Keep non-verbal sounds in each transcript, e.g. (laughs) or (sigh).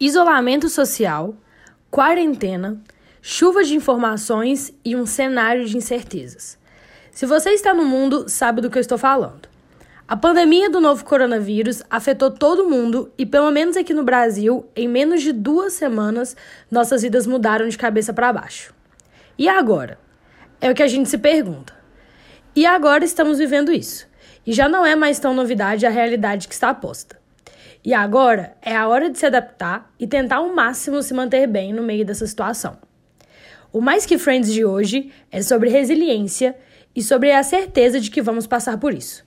isolamento social, quarentena, chuva de informações e um cenário de incertezas. Se você está no mundo, sabe do que eu estou falando. A pandemia do novo coronavírus afetou todo mundo e, pelo menos aqui no Brasil, em menos de duas semanas, nossas vidas mudaram de cabeça para baixo. E agora? É o que a gente se pergunta. E agora estamos vivendo isso. E já não é mais tão novidade a realidade que está posta. E agora é a hora de se adaptar e tentar ao máximo se manter bem no meio dessa situação. O Mais Que Friends de hoje é sobre resiliência e sobre a certeza de que vamos passar por isso.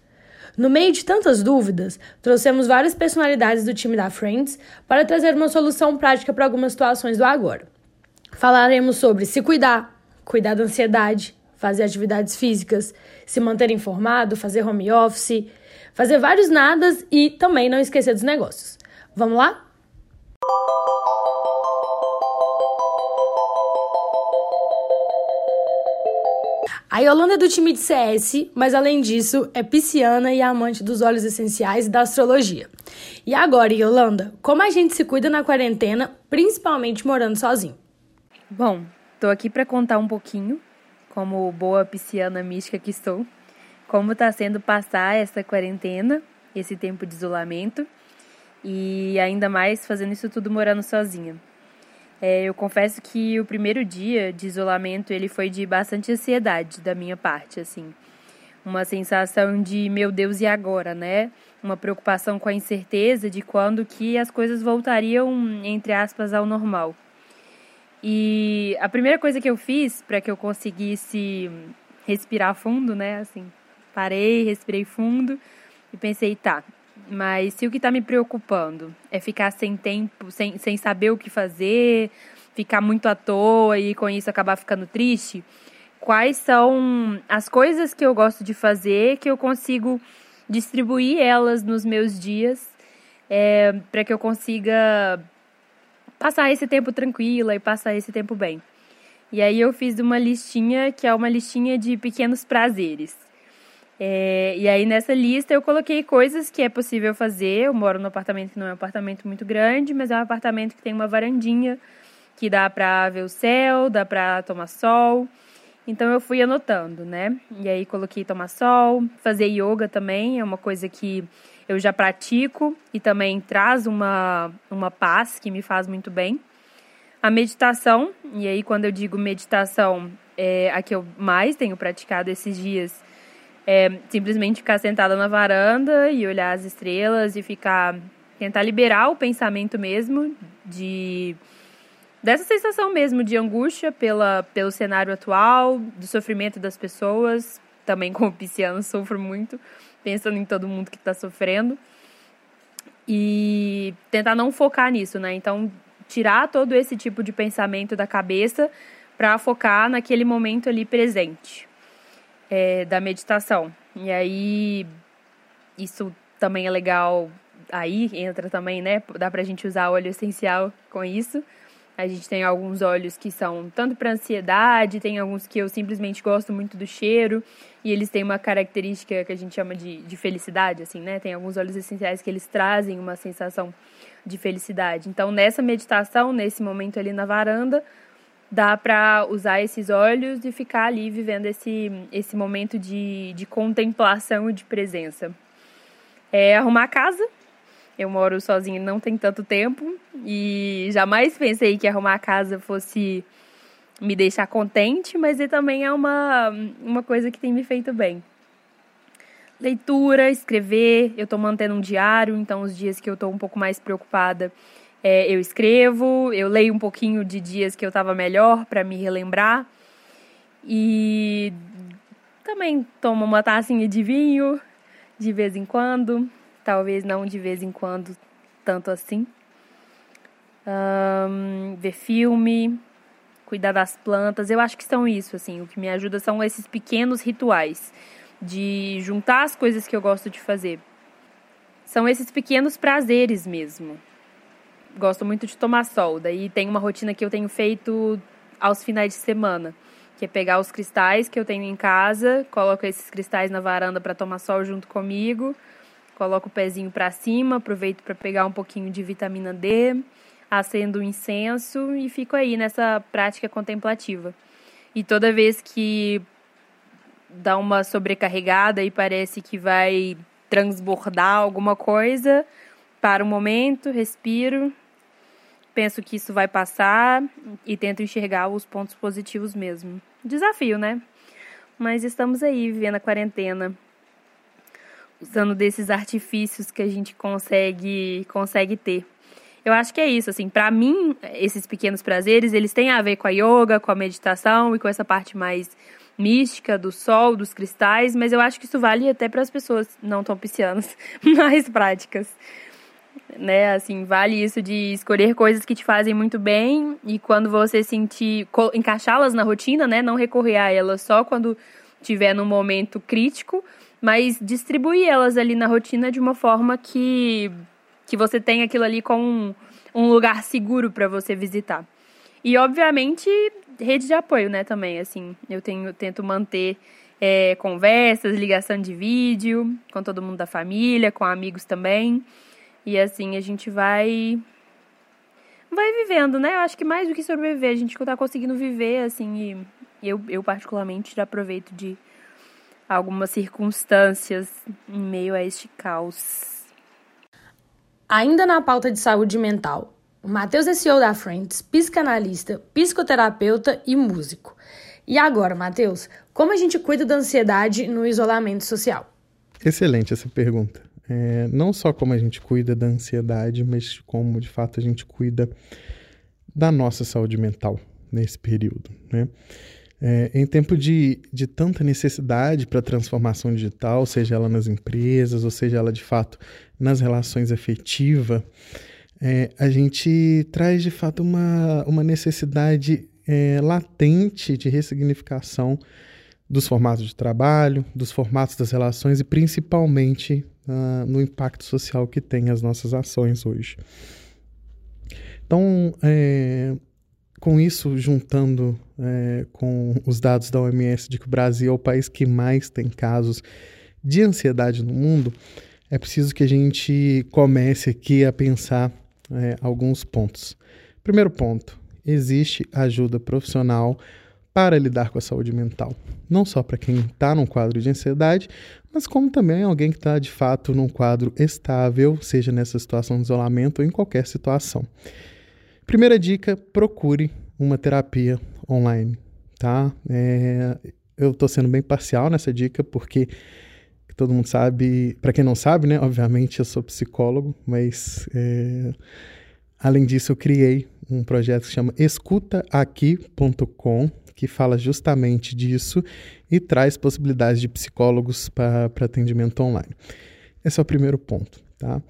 No meio de tantas dúvidas, trouxemos várias personalidades do time da Friends para trazer uma solução prática para algumas situações do agora. Falaremos sobre se cuidar, cuidar da ansiedade, fazer atividades físicas, se manter informado, fazer home office, fazer vários nadas e também não esquecer dos negócios. Vamos lá? A Yolanda é do time de CS, mas além disso, é pisciana e amante dos óleos essenciais e da astrologia. E agora, Yolanda, como a gente se cuida na quarentena, principalmente morando sozinho? Bom, tô aqui para contar um pouquinho, como boa pisciana mística que estou, como está sendo passar essa quarentena, esse tempo de isolamento e ainda mais fazendo isso tudo morando sozinha. É, eu confesso que o primeiro dia de isolamento ele foi de bastante ansiedade da minha parte, assim, uma sensação de meu Deus e agora, né? Uma preocupação com a incerteza de quando que as coisas voltariam entre aspas ao normal. E a primeira coisa que eu fiz para que eu conseguisse respirar fundo, né, assim, Parei, respirei fundo e pensei, tá, mas se o que está me preocupando é ficar sem tempo, sem, sem saber o que fazer, ficar muito à toa e com isso acabar ficando triste, quais são as coisas que eu gosto de fazer que eu consigo distribuir elas nos meus dias é, para que eu consiga passar esse tempo tranquila e passar esse tempo bem. E aí eu fiz uma listinha que é uma listinha de pequenos prazeres. É, e aí nessa lista eu coloquei coisas que é possível fazer. Eu moro num apartamento que não é um apartamento muito grande, mas é um apartamento que tem uma varandinha que dá para ver o céu, dá para tomar sol. Então eu fui anotando, né? E aí coloquei tomar sol, fazer yoga também, é uma coisa que eu já pratico e também traz uma, uma paz que me faz muito bem. A meditação, e aí quando eu digo meditação, é a que eu mais tenho praticado esses dias é simplesmente ficar sentada na varanda e olhar as estrelas e ficar tentar liberar o pensamento mesmo de dessa sensação mesmo de angústia pela, pelo cenário atual, do sofrimento das pessoas. Também como pisciano (laughs) sofro muito, pensando em todo mundo que está sofrendo. E tentar não focar nisso, né? Então, tirar todo esse tipo de pensamento da cabeça para focar naquele momento ali presente é, da meditação. E aí, isso também é legal. Aí entra também, né? Dá pra gente usar óleo essencial com isso. A gente tem alguns óleos que são tanto para ansiedade, tem alguns que eu simplesmente gosto muito do cheiro e eles têm uma característica que a gente chama de, de felicidade, assim, né? Tem alguns óleos essenciais que eles trazem uma sensação de felicidade. Então, nessa meditação, nesse momento ali na varanda, dá para usar esses olhos e ficar ali vivendo esse, esse momento de, de contemplação e de presença. É arrumar a casa. Eu moro sozinha não tem tanto tempo e jamais pensei que arrumar a casa fosse me deixar contente, mas também é uma, uma coisa que tem me feito bem. Leitura, escrever, eu estou mantendo um diário, então os dias que eu estou um pouco mais preocupada é, eu escrevo, eu leio um pouquinho de dias que eu estava melhor para me relembrar. E também tomo uma tacinha de vinho de vez em quando, talvez não de vez em quando tanto assim. Um, ver filme, cuidar das plantas, eu acho que são isso, assim, o que me ajuda são esses pequenos rituais de juntar as coisas que eu gosto de fazer. São esses pequenos prazeres mesmo gosto muito de tomar sol. Daí tem uma rotina que eu tenho feito aos finais de semana, que é pegar os cristais que eu tenho em casa, coloco esses cristais na varanda para tomar sol junto comigo, coloco o pezinho para cima, aproveito para pegar um pouquinho de vitamina D, acendo um incenso e fico aí nessa prática contemplativa. E toda vez que dá uma sobrecarregada e parece que vai transbordar alguma coisa, para um momento, respiro, penso que isso vai passar e tento enxergar os pontos positivos mesmo. Desafio, né? Mas estamos aí vivendo a quarentena, usando desses artifícios que a gente consegue consegue ter. Eu acho que é isso, assim, para mim, esses pequenos prazeres, eles têm a ver com a yoga, com a meditação e com essa parte mais mística do sol, dos cristais, mas eu acho que isso vale até para as pessoas não tão piscianas, (laughs) mais práticas. Né, assim, vale isso de escolher coisas que te fazem muito bem e quando você sentir encaixá-las na rotina, né, não recorrer a elas só quando tiver num momento crítico, mas distribuir elas ali na rotina de uma forma que que você tem aquilo ali como um, um lugar seguro para você visitar. E, obviamente, rede de apoio, né, também, assim, eu tenho, tento manter é, conversas, ligação de vídeo com todo mundo da família, com amigos também, e assim, a gente vai vai vivendo, né, eu acho que mais do que sobreviver, a gente tá conseguindo viver, assim, e eu, eu particularmente já aproveito de algumas circunstâncias em meio a este caos. Ainda na pauta de saúde mental, o Matheus é CEO da Friends, psicanalista, psicoterapeuta e músico. E agora, Matheus, como a gente cuida da ansiedade no isolamento social? Excelente essa pergunta. É, não só como a gente cuida da ansiedade, mas como de fato a gente cuida da nossa saúde mental nesse período. Né? É, em tempo de, de tanta necessidade para transformação digital, seja ela nas empresas, ou seja ela de fato nas relações afetivas, é, a gente traz de fato uma, uma necessidade é, latente de ressignificação dos formatos de trabalho, dos formatos das relações e principalmente uh, no impacto social que tem as nossas ações hoje. Então, é, com isso, juntando é, com os dados da OMS de que o Brasil é o país que mais tem casos de ansiedade no mundo, é preciso que a gente comece aqui a pensar é, alguns pontos. Primeiro ponto: existe ajuda profissional para lidar com a saúde mental. Não só para quem está num quadro de ansiedade, mas como também alguém que está de fato num quadro estável, seja nessa situação de isolamento ou em qualquer situação. Primeira dica: procure uma terapia online, tá? É, eu estou sendo bem parcial nessa dica porque todo mundo sabe, para quem não sabe, né? Obviamente eu sou psicólogo, mas é, além disso eu criei um projeto que chama escutaaqui.com, que fala justamente disso e traz possibilidades de psicólogos para atendimento online. Esse é o primeiro ponto, tá?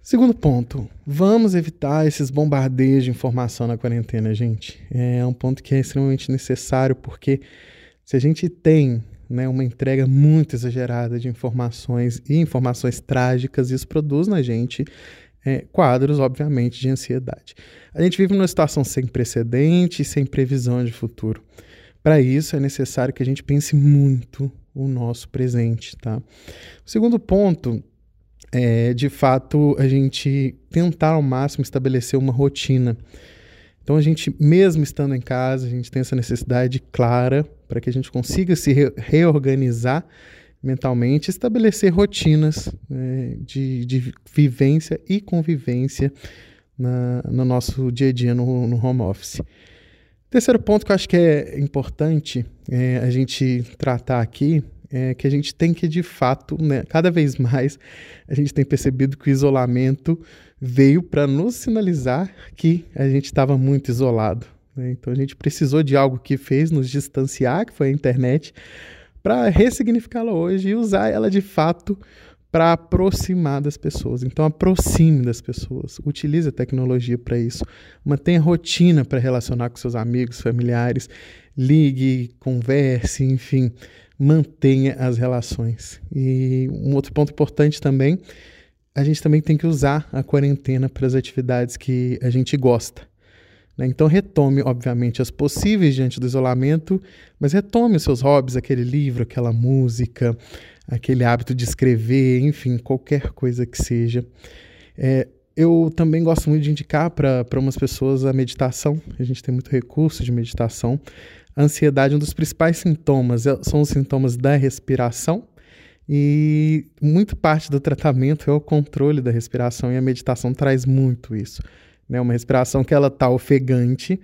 Segundo ponto, vamos evitar esses bombardeios de informação na quarentena, gente. É um ponto que é extremamente necessário, porque se a gente tem né, uma entrega muito exagerada de informações e informações trágicas, isso produz na gente é, quadros, obviamente, de ansiedade. A gente vive numa situação sem precedente, sem previsão de futuro. Para isso, é necessário que a gente pense muito o nosso presente, tá? O segundo ponto é, de fato, a gente tentar ao máximo estabelecer uma rotina. Então, a gente, mesmo estando em casa, a gente tem essa necessidade clara para que a gente consiga se re reorganizar mentalmente, estabelecer rotinas é, de, de, vivência e convivência na, no nosso dia a dia no, no, home office. Terceiro ponto que eu acho que é importante é, a gente tratar aqui é que a gente tem que, de fato, né, cada vez mais, a gente tem percebido que o isolamento veio para nos sinalizar que a gente estava muito isolado. Né? Então a gente precisou de algo que fez nos distanciar, que foi a internet, para ressignificá-la hoje e usar ela de fato para aproximar das pessoas. Então, aproxime das pessoas, utilize a tecnologia para isso, mantenha rotina para relacionar com seus amigos, familiares, ligue, converse, enfim, mantenha as relações. E um outro ponto importante também, a gente também tem que usar a quarentena para as atividades que a gente gosta. Né? Então retome, obviamente, as possíveis diante do isolamento, mas retome os seus hobbies, aquele livro, aquela música, aquele hábito de escrever, enfim, qualquer coisa que seja. É, eu também gosto muito de indicar para umas pessoas a meditação. A gente tem muito recurso de meditação. A ansiedade, um dos principais sintomas é, são os sintomas da respiração. E muito parte do tratamento é o controle da respiração e a meditação traz muito isso. Né? Uma respiração que ela está ofegante,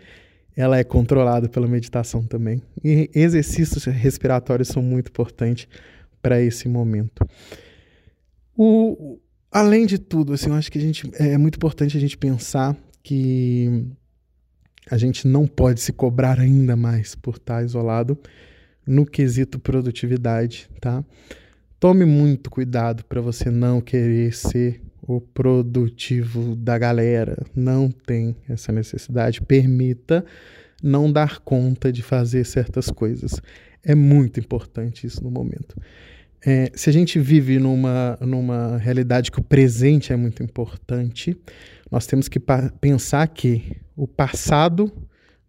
ela é controlada pela meditação também. E exercícios respiratórios são muito importantes para esse momento. O, além de tudo, assim, eu acho que a gente, é muito importante a gente pensar que a gente não pode se cobrar ainda mais por estar isolado no quesito produtividade, tá? Tome muito cuidado para você não querer ser o produtivo da galera. Não tem essa necessidade. Permita não dar conta de fazer certas coisas. É muito importante isso no momento. É, se a gente vive numa, numa realidade que o presente é muito importante, nós temos que pensar que o passado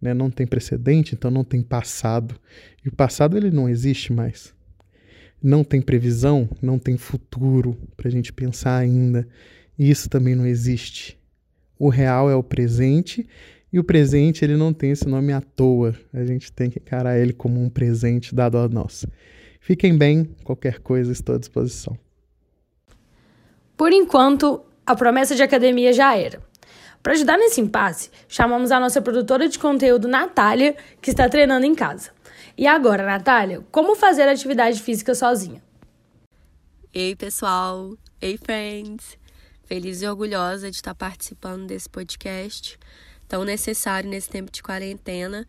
né, não tem precedente, então não tem passado. E o passado ele não existe mais. Não tem previsão, não tem futuro para a gente pensar ainda. Isso também não existe. O real é o presente e o presente ele não tem esse nome à toa. A gente tem que encarar ele como um presente dado a nós. Fiquem bem, qualquer coisa estou à disposição. Por enquanto, a promessa de academia já era. Para ajudar nesse impasse, chamamos a nossa produtora de conteúdo, Natália, que está treinando em casa. E agora, Natália, como fazer atividade física sozinha? Ei, pessoal! Ei, friends! Feliz e orgulhosa de estar participando desse podcast tão necessário nesse tempo de quarentena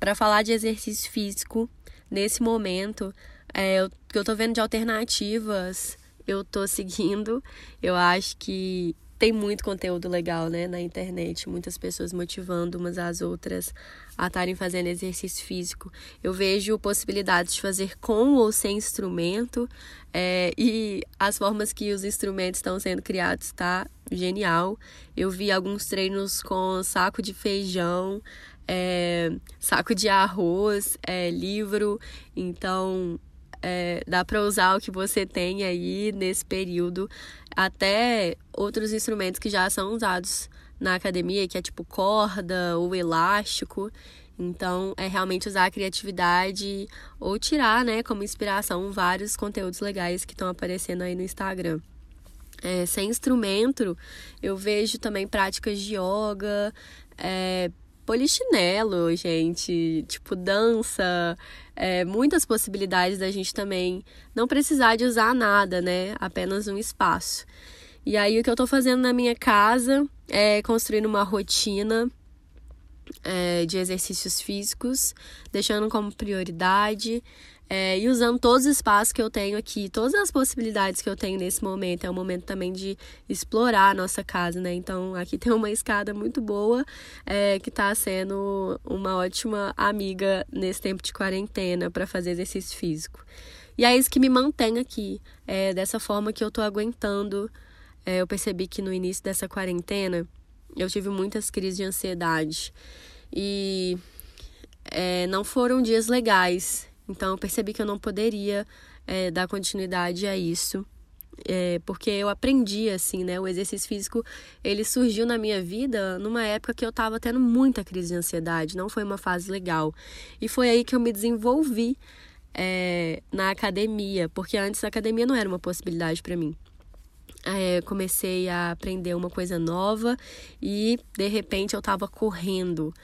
para falar de exercício físico nesse momento é, que eu tô vendo de alternativas, eu tô (laughs) seguindo. Eu acho que tem muito conteúdo legal, né, na internet, muitas pessoas motivando umas às outras a estarem fazendo exercício físico. Eu vejo possibilidades de fazer com ou sem instrumento é, e as formas que os instrumentos estão sendo criados está genial. Eu vi alguns treinos com saco de feijão, é, saco de arroz, é, livro, então é, dá para usar o que você tem aí nesse período, até outros instrumentos que já são usados na academia, que é tipo corda ou elástico. Então, é realmente usar a criatividade ou tirar, né, como inspiração vários conteúdos legais que estão aparecendo aí no Instagram. É, sem instrumento, eu vejo também práticas de yoga, é, polichinelo, gente, tipo dança, é, muitas possibilidades da gente também não precisar de usar nada, né? Apenas um espaço. E aí o que eu tô fazendo na minha casa é construindo uma rotina é, de exercícios físicos, deixando como prioridade é, e usando todos os espaços que eu tenho aqui, todas as possibilidades que eu tenho nesse momento. É um momento também de explorar a nossa casa, né? Então, aqui (laughs) tem uma escada muito boa é, que está sendo uma ótima amiga nesse tempo de quarentena para fazer exercício físico. E é isso que me mantém aqui, é dessa forma que eu tô aguentando. É, eu percebi que no início dessa quarentena eu tive muitas crises de ansiedade e é, não foram dias legais. Então eu percebi que eu não poderia é, dar continuidade a isso. É, porque eu aprendi assim, né? O exercício físico ele surgiu na minha vida numa época que eu estava tendo muita crise de ansiedade, não foi uma fase legal. E foi aí que eu me desenvolvi é, na academia, porque antes a academia não era uma possibilidade para mim. É, comecei a aprender uma coisa nova e de repente eu estava correndo.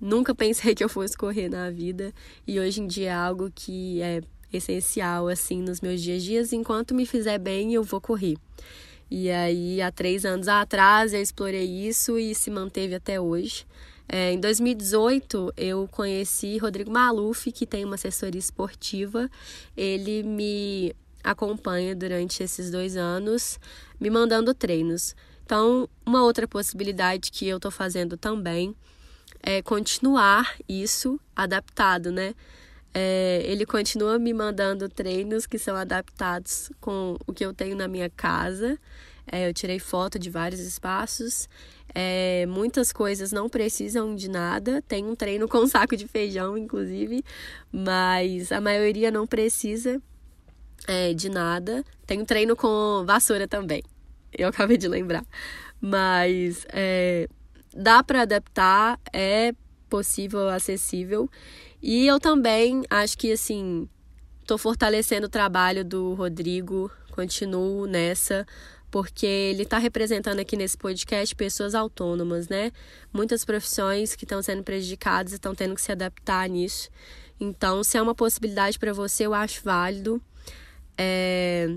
Nunca pensei (laughs) que eu fosse correr na vida e hoje em dia é algo que é essencial assim nos meus dias a dias. Enquanto me fizer bem, eu vou correr. E aí, há três anos atrás, eu explorei isso e se manteve até hoje. É, em 2018, eu conheci Rodrigo Maluf, que tem uma assessoria esportiva. Ele me acompanha durante esses dois anos, me mandando treinos. Então, uma outra possibilidade que eu estou fazendo também é, continuar isso adaptado, né? É, ele continua me mandando treinos que são adaptados com o que eu tenho na minha casa. É, eu tirei foto de vários espaços. É, muitas coisas não precisam de nada. Tem um treino com (laughs) saco de feijão, inclusive, mas a maioria não precisa é, de nada. Tem um treino com vassoura também. Eu acabei de lembrar. Mas é, dá para adaptar, é possível, acessível. E eu também acho que, assim, tô fortalecendo o trabalho do Rodrigo, continuo nessa, porque ele está representando aqui nesse podcast pessoas autônomas, né? Muitas profissões que estão sendo prejudicadas e estão tendo que se adaptar nisso. Então, se é uma possibilidade para você, eu acho válido. É,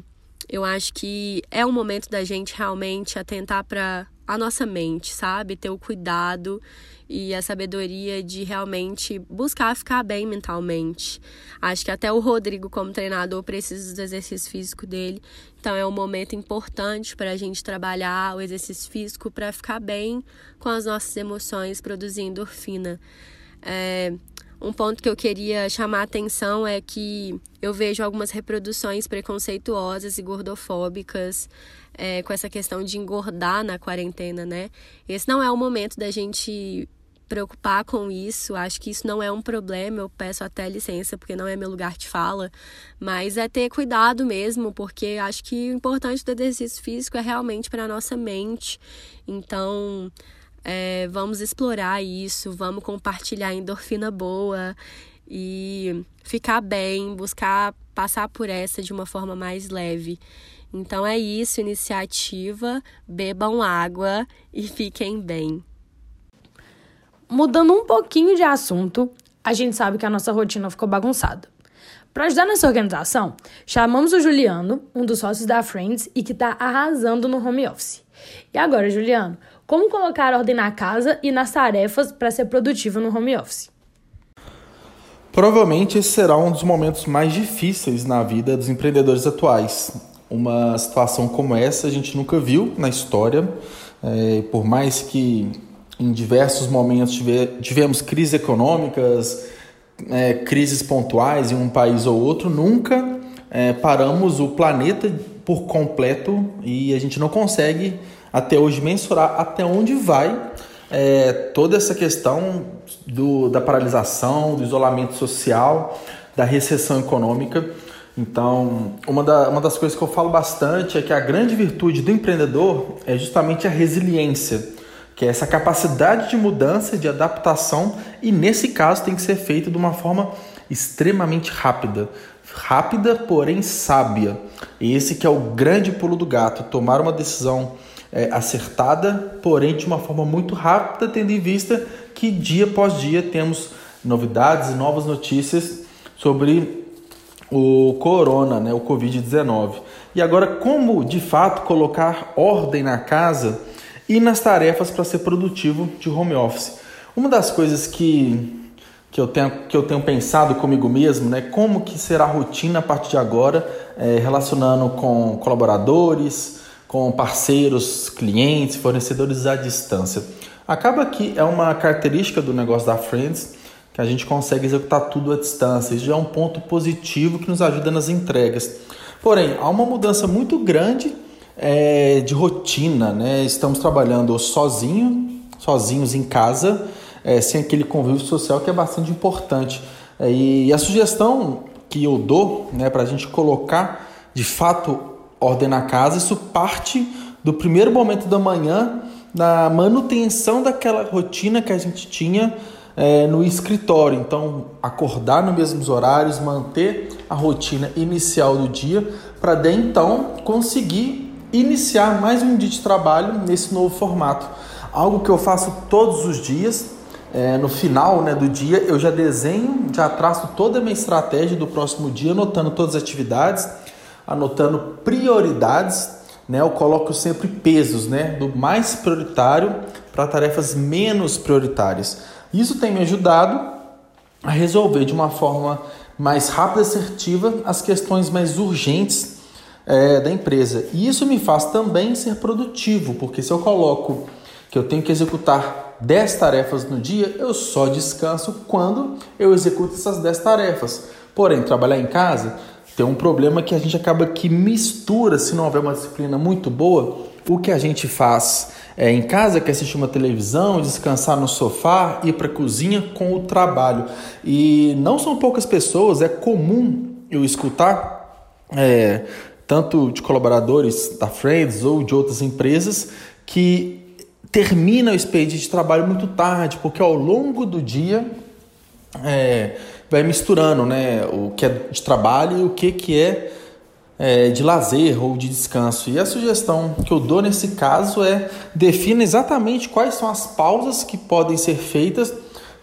eu acho que é um momento da gente realmente atentar para a nossa mente, sabe? Ter o cuidado e a sabedoria de realmente buscar ficar bem mentalmente. Acho que até o Rodrigo, como treinador, precisa do exercício físico dele. Então é um momento importante para a gente trabalhar o exercício físico para ficar bem com as nossas emoções, produzindo endorfina. É, um ponto que eu queria chamar a atenção é que eu vejo algumas reproduções preconceituosas e gordofóbicas é, com essa questão de engordar na quarentena, né? Esse não é o momento da gente preocupar com isso. Acho que isso não é um problema. Eu peço até licença porque não é meu lugar de fala, mas é ter cuidado mesmo, porque acho que o importante do exercício físico é realmente para a nossa mente. Então, é, vamos explorar isso, vamos compartilhar endorfina boa e ficar bem, buscar passar por essa de uma forma mais leve. Então é isso, iniciativa, bebam água e fiquem bem. Mudando um pouquinho de assunto, a gente sabe que a nossa rotina ficou bagunçada. Para ajudar nessa organização, chamamos o Juliano, um dos sócios da Friends e que está arrasando no home office. E agora, Juliano, como colocar ordem na casa e nas tarefas para ser produtivo no home office? Provavelmente esse será um dos momentos mais difíceis na vida dos empreendedores atuais. Uma situação como essa a gente nunca viu na história, é, por mais que em diversos momentos tivemos crises econômicas, é, crises pontuais em um país ou outro, nunca é, paramos o planeta por completo e a gente não consegue até hoje mensurar até onde vai é, toda essa questão do, da paralisação, do isolamento social, da recessão econômica. Então, uma, da, uma das coisas que eu falo bastante é que a grande virtude do empreendedor é justamente a resiliência, que é essa capacidade de mudança, de adaptação, e nesse caso tem que ser feita de uma forma extremamente rápida. Rápida, porém sábia. Esse que é o grande pulo do gato, tomar uma decisão é, acertada, porém de uma forma muito rápida, tendo em vista que dia após dia temos novidades e novas notícias sobre o corona, né, o Covid-19. E agora, como de fato colocar ordem na casa e nas tarefas para ser produtivo de home office? Uma das coisas que, que, eu, tenho, que eu tenho pensado comigo mesmo, né, como que será a rotina a partir de agora, é, relacionando com colaboradores, com parceiros, clientes, fornecedores à distância. Acaba que é uma característica do negócio da Friends que a gente consegue executar tudo à distância. Isso já é um ponto positivo que nos ajuda nas entregas. Porém, há uma mudança muito grande é, de rotina, né? Estamos trabalhando sozinho, sozinhos em casa, é, sem aquele convívio social que é bastante importante. É, e a sugestão que eu dou né, para a gente colocar de fato ordem a casa, isso parte do primeiro momento da manhã, na manutenção daquela rotina que a gente tinha é, no escritório. Então, acordar nos mesmos horários, manter a rotina inicial do dia, para daí então conseguir iniciar mais um dia de trabalho nesse novo formato. Algo que eu faço todos os dias. É, no final né, do dia, eu já desenho, já traço toda a minha estratégia do próximo dia, anotando todas as atividades anotando prioridades, né? Eu coloco sempre pesos, né? Do mais prioritário para tarefas menos prioritárias. Isso tem me ajudado a resolver de uma forma mais rápida e assertiva as questões mais urgentes é, da empresa. E isso me faz também ser produtivo, porque se eu coloco que eu tenho que executar 10 tarefas no dia, eu só descanso quando eu executo essas 10 tarefas. Porém, trabalhar em casa, tem um problema que a gente acaba que mistura, se não houver uma disciplina muito boa, o que a gente faz é, em casa, que é assistir uma televisão, descansar no sofá, ir para a cozinha com o trabalho. E não são poucas pessoas, é comum eu escutar, é, tanto de colaboradores da Friends ou de outras empresas, que termina o expediente de trabalho muito tarde, porque ao longo do dia é, vai misturando né, o que é de trabalho e o que, que é, é de lazer ou de descanso. E a sugestão que eu dou nesse caso é defina exatamente quais são as pausas que podem ser feitas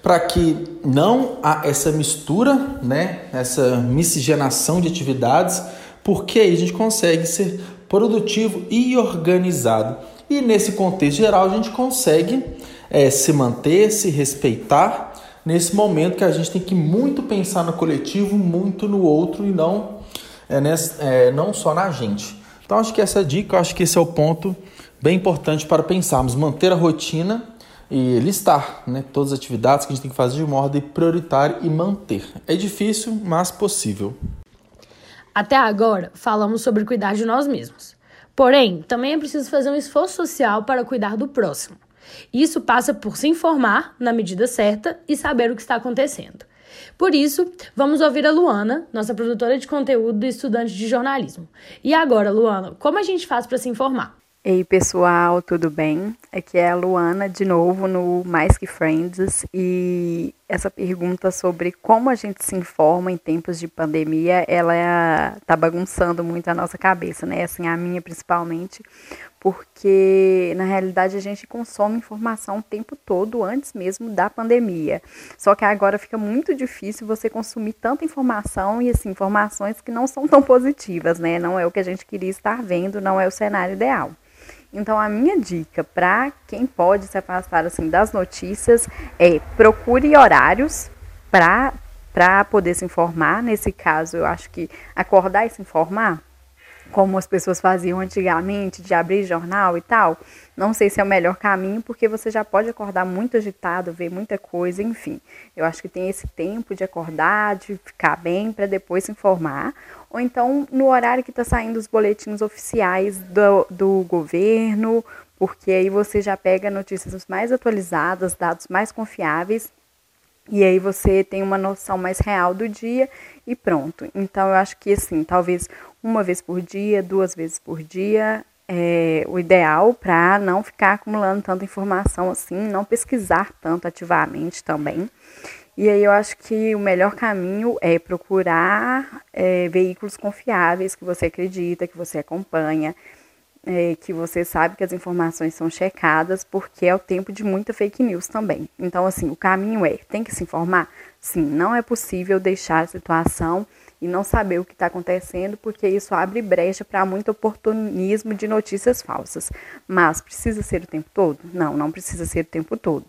para que não há essa mistura, né, essa miscigenação de atividades, porque aí a gente consegue ser produtivo e organizado. E nesse contexto geral a gente consegue é, se manter, se respeitar nesse momento que a gente tem que muito pensar no coletivo, muito no outro e não, é, nesse, é, não só na gente. Então acho que essa dica, acho que esse é o ponto bem importante para pensarmos, manter a rotina e listar né, todas as atividades que a gente tem que fazer de uma ordem prioritária e manter. É difícil, mas possível. Até agora, falamos sobre cuidar de nós mesmos. Porém, também é preciso fazer um esforço social para cuidar do próximo. Isso passa por se informar na medida certa e saber o que está acontecendo. Por isso, vamos ouvir a Luana, nossa produtora de conteúdo e estudante de jornalismo. E agora, Luana, como a gente faz para se informar? Ei pessoal, tudo bem? Aqui é a Luana de novo no Mais Que Friends e essa pergunta sobre como a gente se informa em tempos de pandemia, ela tá bagunçando muito a nossa cabeça, né? Assim, a minha principalmente, porque na realidade a gente consome informação o tempo todo antes mesmo da pandemia. Só que agora fica muito difícil você consumir tanta informação e assim, informações que não são tão positivas, né? Não é o que a gente queria estar vendo, não é o cenário ideal. Então, a minha dica para quem pode se afastar assim das notícias é procure horários para para poder se informar. Nesse caso, eu acho que acordar e se informar como as pessoas faziam antigamente, de abrir jornal e tal, não sei se é o melhor caminho, porque você já pode acordar muito agitado, ver muita coisa, enfim. Eu acho que tem esse tempo de acordar, de ficar bem, para depois se informar. Ou então no horário que está saindo os boletins oficiais do, do governo, porque aí você já pega notícias mais atualizadas, dados mais confiáveis e aí você tem uma noção mais real do dia e pronto. Então eu acho que assim, talvez uma vez por dia, duas vezes por dia é o ideal para não ficar acumulando tanta informação assim, não pesquisar tanto ativamente também. E aí eu acho que o melhor caminho é procurar é, veículos confiáveis que você acredita, que você acompanha, é, que você sabe que as informações são checadas, porque é o tempo de muita fake news também. Então, assim, o caminho é: tem que se informar? Sim, não é possível deixar a situação e não saber o que está acontecendo, porque isso abre brecha para muito oportunismo de notícias falsas. Mas precisa ser o tempo todo? Não, não precisa ser o tempo todo.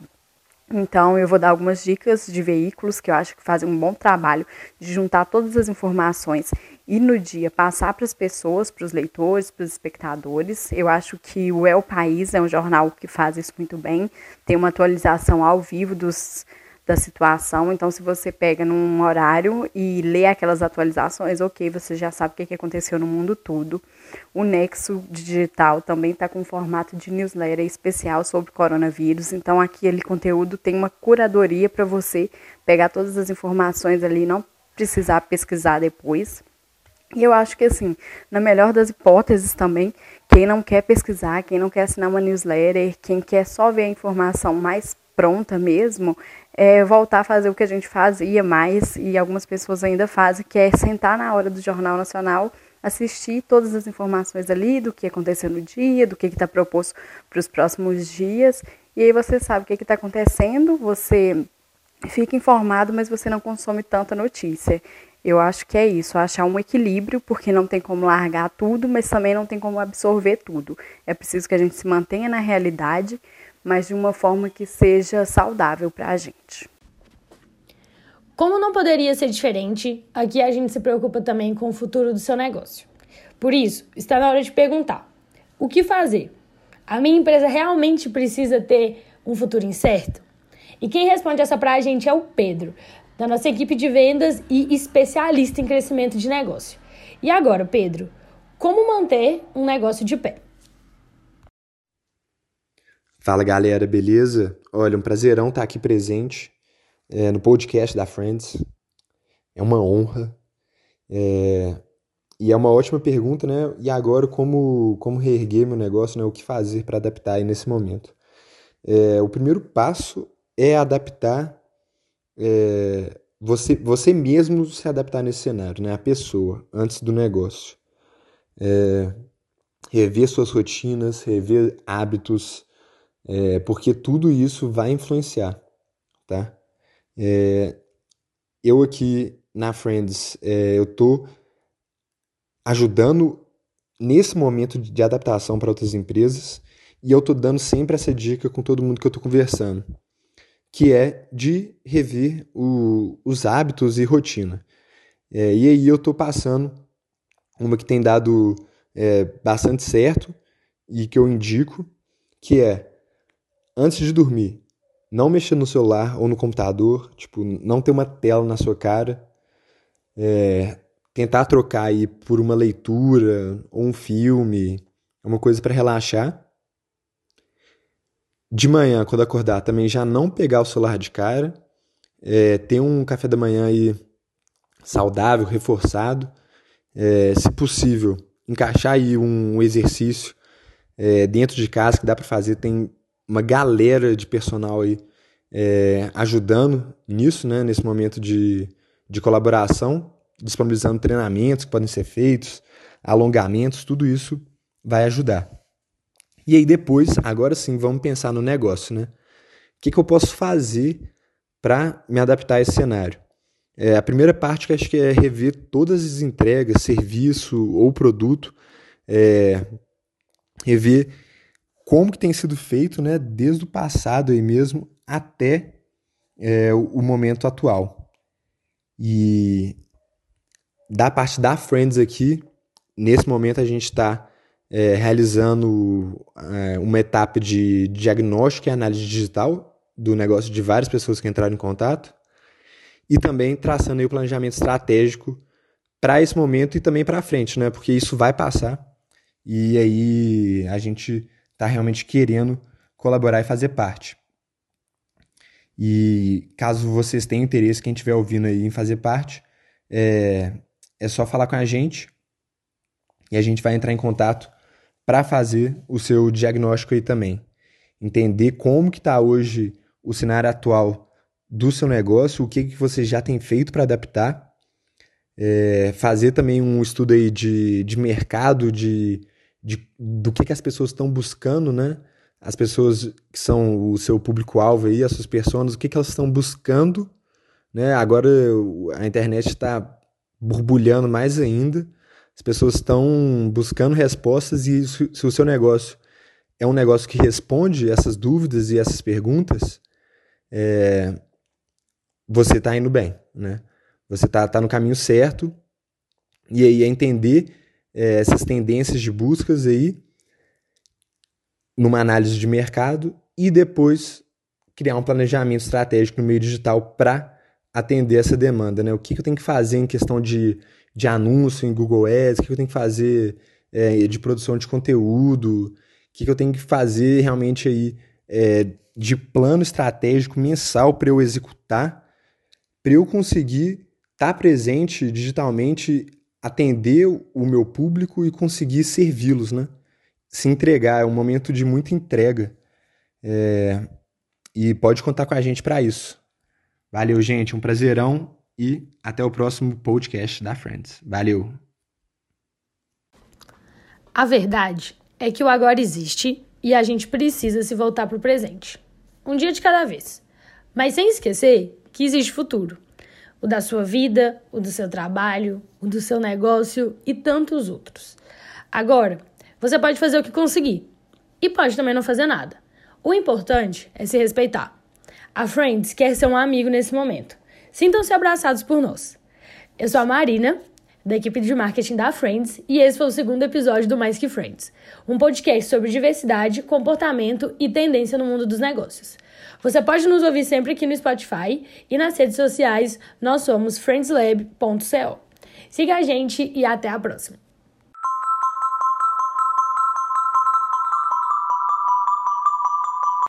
Então, eu vou dar algumas dicas de veículos que eu acho que fazem um bom trabalho de juntar todas as informações e no dia passar para as pessoas, para os leitores, para os espectadores. Eu acho que o o País é um jornal que faz isso muito bem, tem uma atualização ao vivo dos da situação. Então, se você pega num horário e lê aquelas atualizações, ok, você já sabe o que aconteceu no mundo todo. O Nexo Digital também está com um formato de newsletter especial sobre coronavírus. Então, aquele conteúdo tem uma curadoria para você pegar todas as informações ali, não precisar pesquisar depois. E eu acho que, assim, na melhor das hipóteses também, quem não quer pesquisar, quem não quer assinar uma newsletter, quem quer só ver a informação mais pronta mesmo, é voltar a fazer o que a gente fazia mais e algumas pessoas ainda fazem, que é sentar na hora do Jornal Nacional, assistir todas as informações ali do que aconteceu no dia, do que está proposto para os próximos dias, e aí você sabe o que está acontecendo, você fica informado, mas você não consome tanta notícia. Eu acho que é isso, achar um equilíbrio, porque não tem como largar tudo, mas também não tem como absorver tudo. É preciso que a gente se mantenha na realidade mas de uma forma que seja saudável para a gente. Como não poderia ser diferente, aqui a gente se preocupa também com o futuro do seu negócio. Por isso, está na hora de perguntar: o que fazer? A minha empresa realmente precisa ter um futuro incerto? E quem responde essa para a gente é o Pedro, da nossa equipe de vendas e especialista em crescimento de negócio. E agora, Pedro, como manter um negócio de pé? Fala galera, beleza? Olha, um prazerão estar aqui presente é, no podcast da Friends. É uma honra. É, e é uma ótima pergunta, né? E agora, como, como reerguer meu negócio, né? O que fazer para adaptar aí nesse momento? É, o primeiro passo é adaptar é, você, você mesmo se adaptar nesse cenário, né? A pessoa, antes do negócio. É, rever suas rotinas, rever hábitos, é, porque tudo isso vai influenciar, tá? É, eu aqui na Friends, é, eu tô ajudando nesse momento de adaptação para outras empresas e eu tô dando sempre essa dica com todo mundo que eu tô conversando, que é de rever o, os hábitos e rotina. É, e aí eu tô passando uma que tem dado é, bastante certo e que eu indico, que é antes de dormir, não mexer no celular ou no computador, tipo, não ter uma tela na sua cara, é, tentar trocar aí por uma leitura ou um filme, uma coisa para relaxar. De manhã, quando acordar, também já não pegar o celular de cara, é, ter um café da manhã aí saudável, reforçado, é, se possível, encaixar aí um exercício é, dentro de casa que dá para fazer. Tem uma galera de personal aí é, ajudando nisso, né, nesse momento de, de colaboração disponibilizando treinamentos que podem ser feitos, alongamentos, tudo isso vai ajudar. E aí depois, agora sim, vamos pensar no negócio, né? O que, que eu posso fazer para me adaptar a esse cenário? É, a primeira parte que acho que é rever todas as entregas, serviço ou produto, é, rever como que tem sido feito, né, desde o passado aí mesmo até é, o momento atual. E da parte da Friends aqui, nesse momento a gente está é, realizando é, uma etapa de diagnóstico e análise digital do negócio de várias pessoas que entraram em contato e também traçando o planejamento estratégico para esse momento e também para frente, né? Porque isso vai passar e aí a gente está realmente querendo colaborar e fazer parte. E caso vocês tenham interesse, quem estiver ouvindo aí em fazer parte, é, é só falar com a gente e a gente vai entrar em contato para fazer o seu diagnóstico aí também. Entender como que está hoje o cenário atual do seu negócio, o que, que você já tem feito para adaptar, é, fazer também um estudo aí de, de mercado, de, de, do que, que as pessoas estão buscando, né? As pessoas que são o seu público-alvo aí, as suas pessoas, o que, que elas estão buscando, né? Agora a internet está borbulhando mais ainda. As pessoas estão buscando respostas e se o seu negócio é um negócio que responde essas dúvidas e essas perguntas, é, você está indo bem, né? Você está tá no caminho certo e aí é entender é, essas tendências de buscas aí numa análise de mercado e depois criar um planejamento estratégico no meio digital para atender essa demanda, né? O que, que eu tenho que fazer em questão de, de anúncio em Google Ads, o que, que eu tenho que fazer é, de produção de conteúdo, o que, que eu tenho que fazer realmente aí é, de plano estratégico mensal para eu executar, para eu conseguir estar tá presente digitalmente, atender o meu público e conseguir servi-los, né? Se entregar, é um momento de muita entrega. É, e pode contar com a gente para isso. Valeu, gente. Um prazerão e até o próximo podcast da Friends. Valeu. A verdade é que o agora existe e a gente precisa se voltar para o presente. Um dia de cada vez. Mas sem esquecer que existe futuro. O da sua vida, o do seu trabalho, o do seu negócio e tantos outros. Agora, você pode fazer o que conseguir e pode também não fazer nada. O importante é se respeitar. A Friends quer ser um amigo nesse momento. Sintam-se abraçados por nós. Eu sou a Marina, da equipe de marketing da Friends, e esse foi o segundo episódio do Mais Que Friends, um podcast sobre diversidade, comportamento e tendência no mundo dos negócios. Você pode nos ouvir sempre aqui no Spotify e nas redes sociais nós somos friendslab.co. Siga a gente e até a próxima.